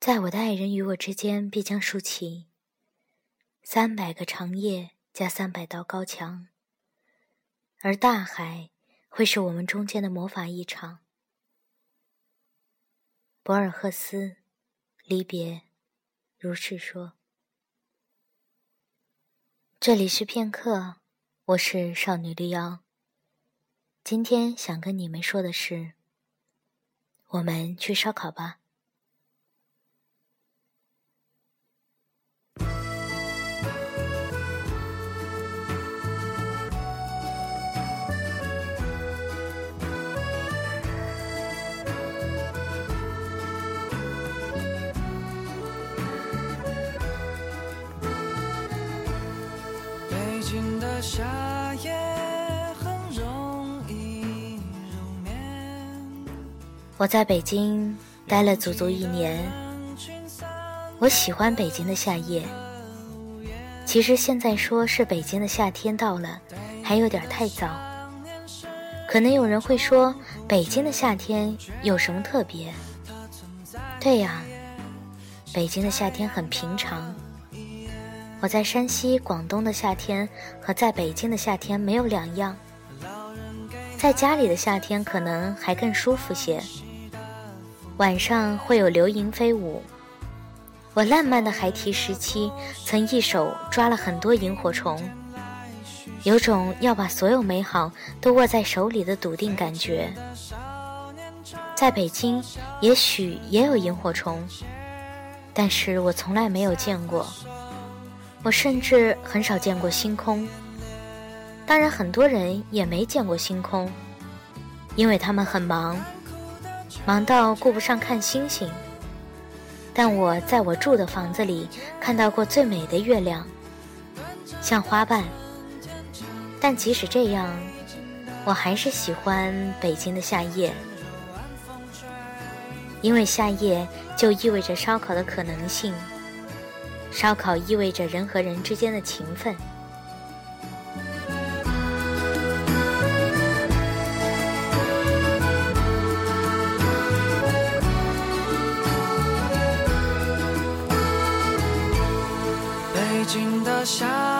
在我的爱人与我之间，必将竖起三百个长夜加三百道高墙，而大海会是我们中间的魔法一场。博尔赫斯，离别，如是说。这里是片刻，我是少女绿妖。今天想跟你们说的是，我们去烧烤吧。我在北京待了足足一年，我喜欢北京的夏夜。其实现在说是北京的夏天到了，还有点太早。可能有人会说，北京的夏天有什么特别？对呀，北京的夏天很平常。我在山西、广东的夏天和在北京的夏天没有两样，在家里的夏天可能还更舒服些。晚上会有流萤飞舞，我烂漫的孩提时期曾一手抓了很多萤火虫，有种要把所有美好都握在手里的笃定感觉。在北京也许也有萤火虫，但是我从来没有见过。我甚至很少见过星空，当然很多人也没见过星空，因为他们很忙，忙到顾不上看星星。但我在我住的房子里看到过最美的月亮，像花瓣。但即使这样，我还是喜欢北京的夏夜，因为夏夜就意味着烧烤的可能性。烧烤意味着人和人之间的情分。下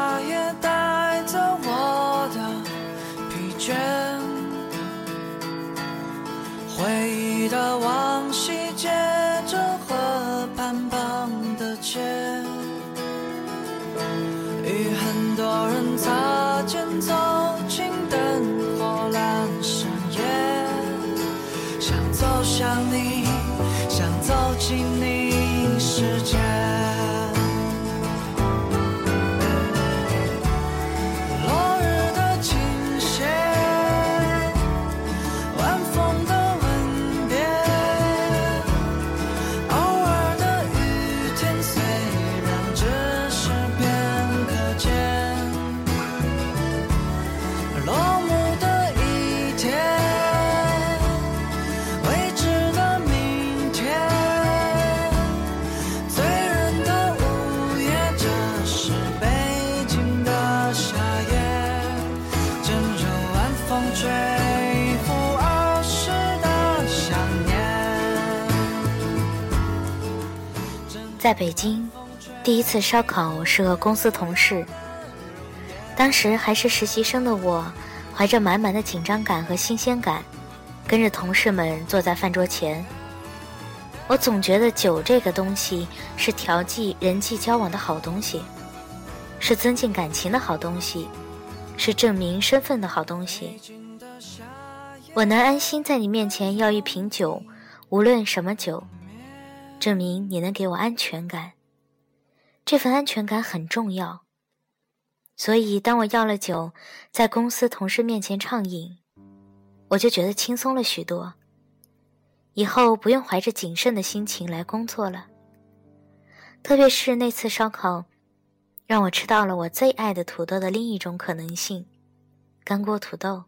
在北京，第一次烧烤是和公司同事。当时还是实习生的我，怀着满满的紧张感和新鲜感，跟着同事们坐在饭桌前。我总觉得酒这个东西是调剂人际交往的好东西，是增进感情的好东西，是证明身份的好东西。我能安心在你面前要一瓶酒，无论什么酒。证明你能给我安全感，这份安全感很重要。所以，当我要了酒，在公司同事面前畅饮，我就觉得轻松了许多。以后不用怀着谨慎的心情来工作了。特别是那次烧烤，让我吃到了我最爱的土豆的另一种可能性——干锅土豆。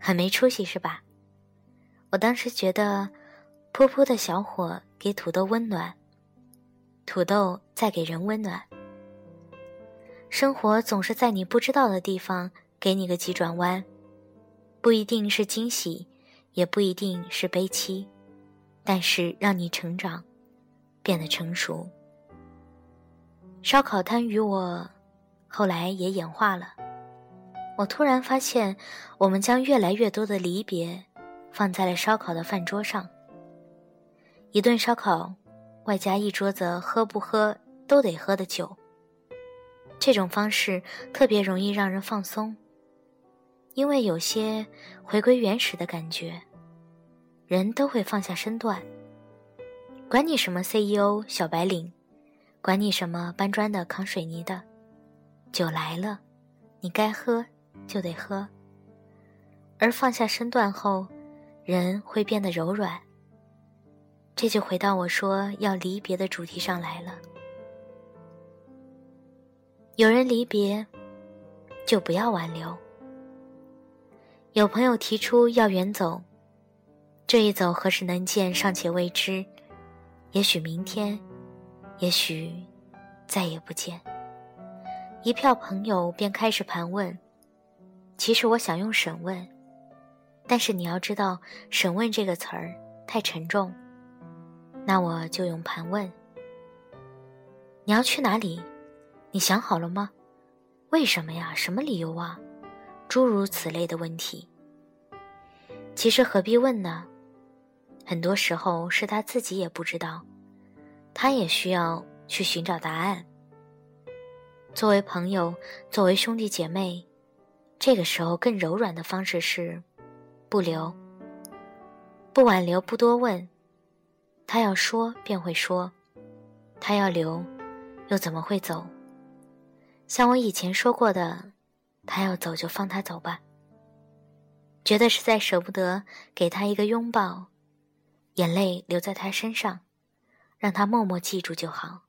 很没出息是吧？我当时觉得，噗噗的小伙。给土豆温暖，土豆再给人温暖。生活总是在你不知道的地方给你个急转弯，不一定是惊喜，也不一定是悲戚，但是让你成长，变得成熟。烧烤摊与我，后来也演化了。我突然发现，我们将越来越多的离别，放在了烧烤的饭桌上。一顿烧烤，外加一桌子喝不喝都得喝的酒。这种方式特别容易让人放松，因为有些回归原始的感觉，人都会放下身段。管你什么 CEO 小白领，管你什么搬砖的扛水泥的，酒来了，你该喝就得喝。而放下身段后，人会变得柔软。这就回到我说要离别的主题上来了。有人离别，就不要挽留。有朋友提出要远走，这一走何时能见尚且未知。也许明天，也许再也不见。一票朋友便开始盘问。其实我想用审问，但是你要知道，审问这个词儿太沉重。那我就用盘问。你要去哪里？你想好了吗？为什么呀？什么理由啊？诸如此类的问题。其实何必问呢？很多时候是他自己也不知道，他也需要去寻找答案。作为朋友，作为兄弟姐妹，这个时候更柔软的方式是不留、不挽留、不多问。他要说便会说，他要留，又怎么会走？像我以前说过的，他要走就放他走吧。觉得实在舍不得给他一个拥抱。眼泪留在他身上，让他默默记住就好。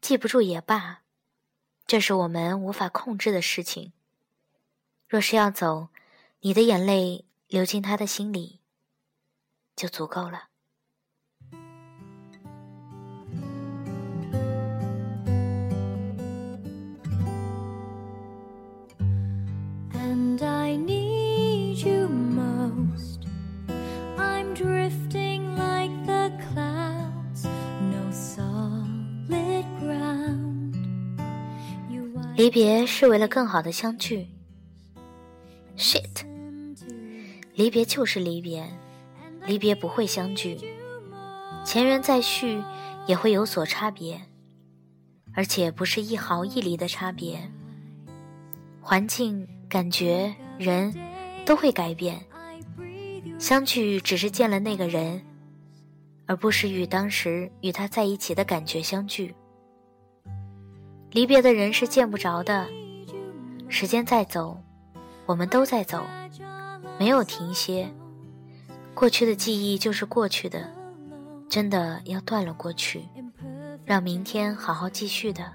记不住也罢，这是我们无法控制的事情。若是要走，你的眼泪流进他的心里，就足够了。离别是为了更好的相聚。Shit，离别就是离别，离别不会相聚，前缘再续也会有所差别，而且不是一毫一厘的差别。环境、感觉、人都会改变，相聚只是见了那个人，而不是与当时与他在一起的感觉相聚。离别的人是见不着的，时间在走，我们都在走，没有停歇。过去的记忆就是过去的，真的要断了过去，让明天好好继续的。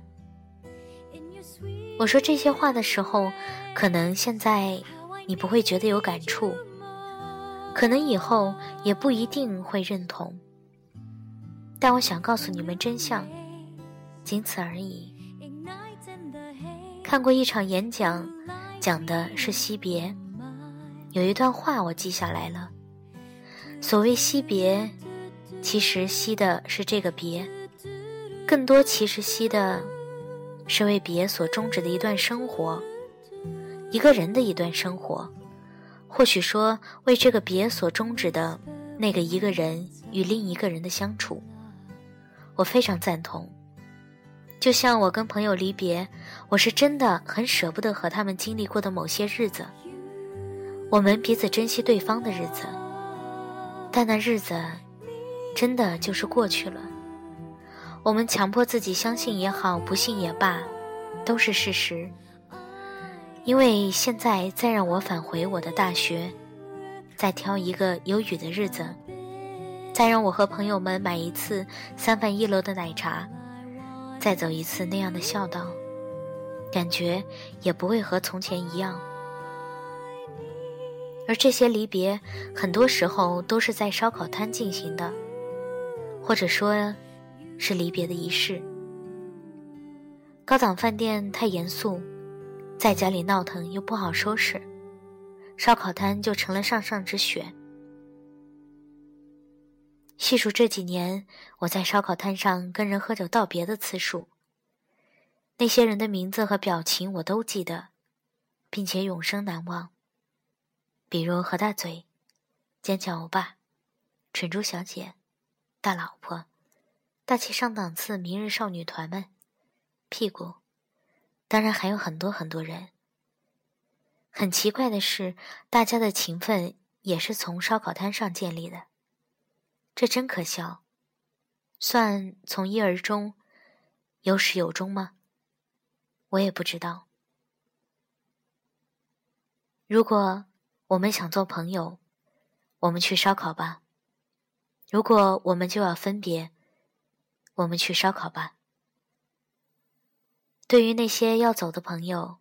我说这些话的时候，可能现在你不会觉得有感触，可能以后也不一定会认同，但我想告诉你们真相，仅此而已。看过一场演讲，讲的是惜别。有一段话我记下来了。所谓惜别，其实惜的是这个别，更多其实惜的是为别所终止的一段生活，一个人的一段生活，或许说为这个别所终止的那个一个人与另一个人的相处。我非常赞同。就像我跟朋友离别，我是真的很舍不得和他们经历过的某些日子，我们彼此珍惜对方的日子，但那日子真的就是过去了。我们强迫自己相信也好，不信也罢，都是事实。因为现在再让我返回我的大学，再挑一个有雨的日子，再让我和朋友们买一次三饭一楼的奶茶。再走一次那样的孝道，感觉也不会和从前一样。而这些离别，很多时候都是在烧烤摊进行的，或者说，是离别的仪式。高档饭店太严肃，在家里闹腾又不好收拾，烧烤摊就成了上上之选。细数这几年我在烧烤摊上跟人喝酒道别的次数，那些人的名字和表情我都记得，并且永生难忘。比如何大嘴、坚强欧巴、蠢猪小姐、大老婆、大气上档次明日少女团们、屁股，当然还有很多很多人。很奇怪的是，大家的情分也是从烧烤摊上建立的，这真可笑。算从一而终，有始有终吗？我也不知道。如果我们想做朋友，我们去烧烤吧；如果我们就要分别，我们去烧烤吧。对于那些要走的朋友，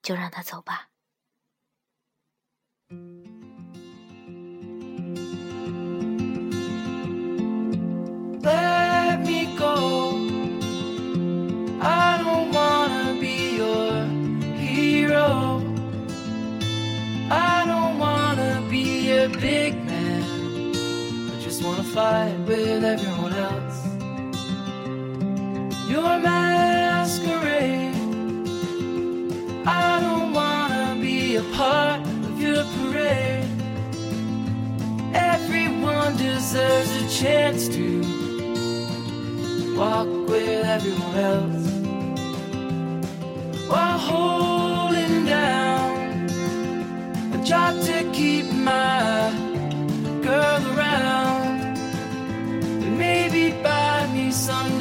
就让他走吧。Let me go. I don't wanna be your hero. I don't wanna be a big man. I just wanna fight with everyone your parade. Everyone deserves a chance to walk with everyone else while holding down a job to keep my girl around and maybe buy me some